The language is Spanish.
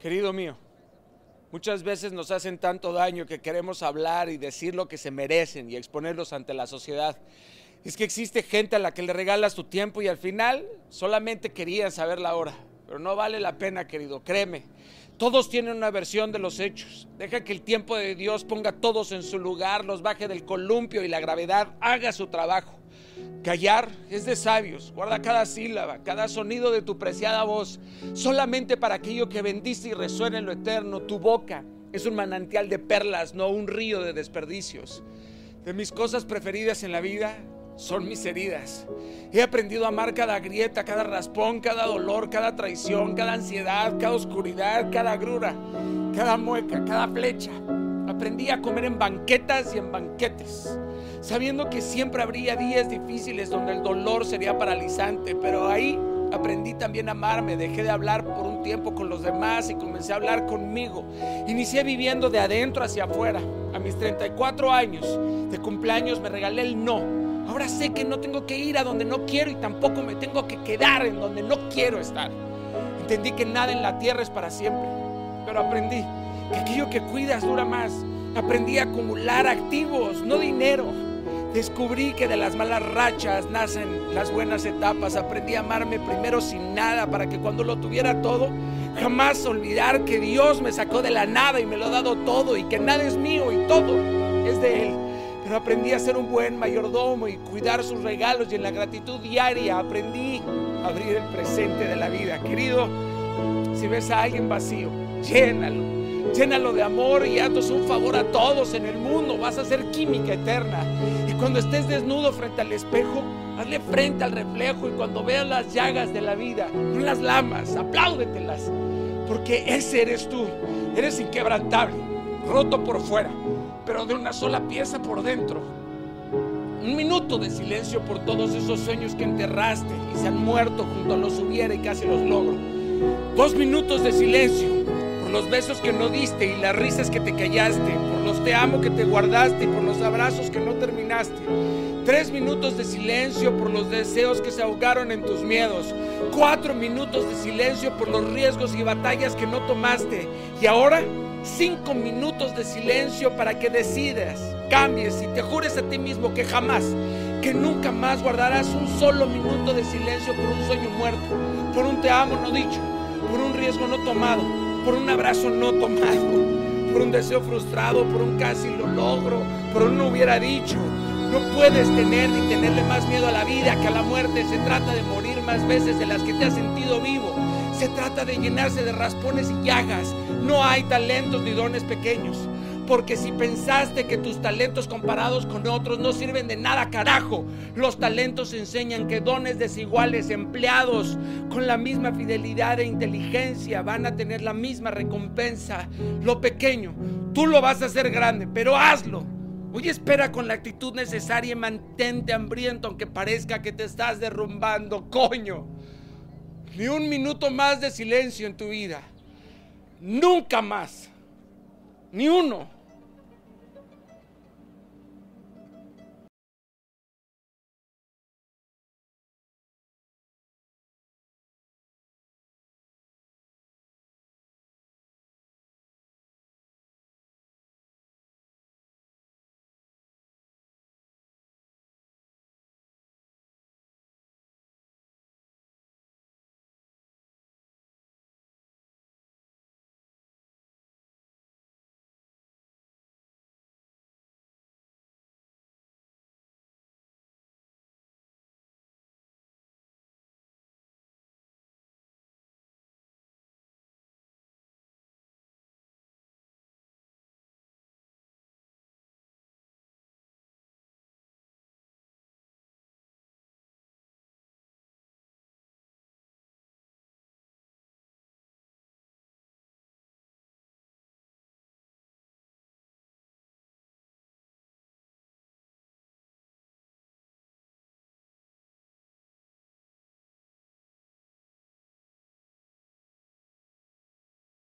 Querido mío, muchas veces nos hacen tanto daño que queremos hablar y decir lo que se merecen y exponerlos ante la sociedad. Es que existe gente a la que le regalas tu tiempo y al final solamente querían saber la hora. Pero no vale la pena, querido, créeme. Todos tienen una versión de los hechos. Deja que el tiempo de Dios ponga a todos en su lugar, los baje del columpio y la gravedad haga su trabajo. Callar es de sabios. Guarda cada sílaba, cada sonido de tu preciada voz, solamente para aquello que bendice y resuena en lo eterno. Tu boca es un manantial de perlas, no un río de desperdicios. De mis cosas preferidas en la vida son mis heridas. He aprendido a amar cada grieta, cada raspón, cada dolor, cada traición, cada ansiedad, cada oscuridad, cada grura, cada mueca, cada flecha. Aprendí a comer en banquetas y en banquetes sabiendo que siempre habría días difíciles donde el dolor sería paralizante, pero ahí aprendí también a amarme, dejé de hablar por un tiempo con los demás y comencé a hablar conmigo. Inicié viviendo de adentro hacia afuera. A mis 34 años de cumpleaños me regalé el no. Ahora sé que no tengo que ir a donde no quiero y tampoco me tengo que quedar en donde no quiero estar. Entendí que nada en la tierra es para siempre, pero aprendí que aquello que cuidas dura más. Aprendí a acumular activos, no dinero. Descubrí que de las malas rachas nacen las buenas etapas. Aprendí a amarme primero sin nada para que cuando lo tuviera todo, jamás olvidar que Dios me sacó de la nada y me lo ha dado todo y que nada es mío y todo es de Él. Aprendí a ser un buen mayordomo y cuidar sus regalos y en la gratitud diaria aprendí a abrir el presente de la vida. Querido, si ves a alguien vacío, llénalo Llénalo de amor y haznos un favor a todos en el mundo. Vas a ser química eterna. Y cuando estés desnudo frente al espejo, hazle frente al reflejo. Y cuando veas las llagas de la vida, no las lamas, apláudetelas. Porque ese eres tú. Eres inquebrantable, roto por fuera, pero de una sola pieza por dentro. Un minuto de silencio por todos esos sueños que enterraste y se han muerto junto a los hubiera y casi los logro. Dos minutos de silencio los besos que no diste y las risas que te callaste, por los te amo que te guardaste y por los abrazos que no terminaste. Tres minutos de silencio por los deseos que se ahogaron en tus miedos. Cuatro minutos de silencio por los riesgos y batallas que no tomaste. Y ahora, cinco minutos de silencio para que decidas, cambies y te jures a ti mismo que jamás, que nunca más guardarás un solo minuto de silencio por un sueño muerto, por un te amo no dicho, por un riesgo no tomado por un abrazo no tomado, por un deseo frustrado, por un casi lo logro, por un no hubiera dicho. No puedes tener ni tenerle más miedo a la vida que a la muerte. Se trata de morir más veces de las que te has sentido vivo. Se trata de llenarse de raspones y llagas. No hay talentos ni dones pequeños. Porque si pensaste que tus talentos comparados con otros no sirven de nada, carajo, los talentos enseñan que dones desiguales empleados con la misma fidelidad e inteligencia van a tener la misma recompensa. Lo pequeño, tú lo vas a hacer grande, pero hazlo. Hoy espera con la actitud necesaria y mantente hambriento aunque parezca que te estás derrumbando, coño. Ni un minuto más de silencio en tu vida. Nunca más. Ni uno.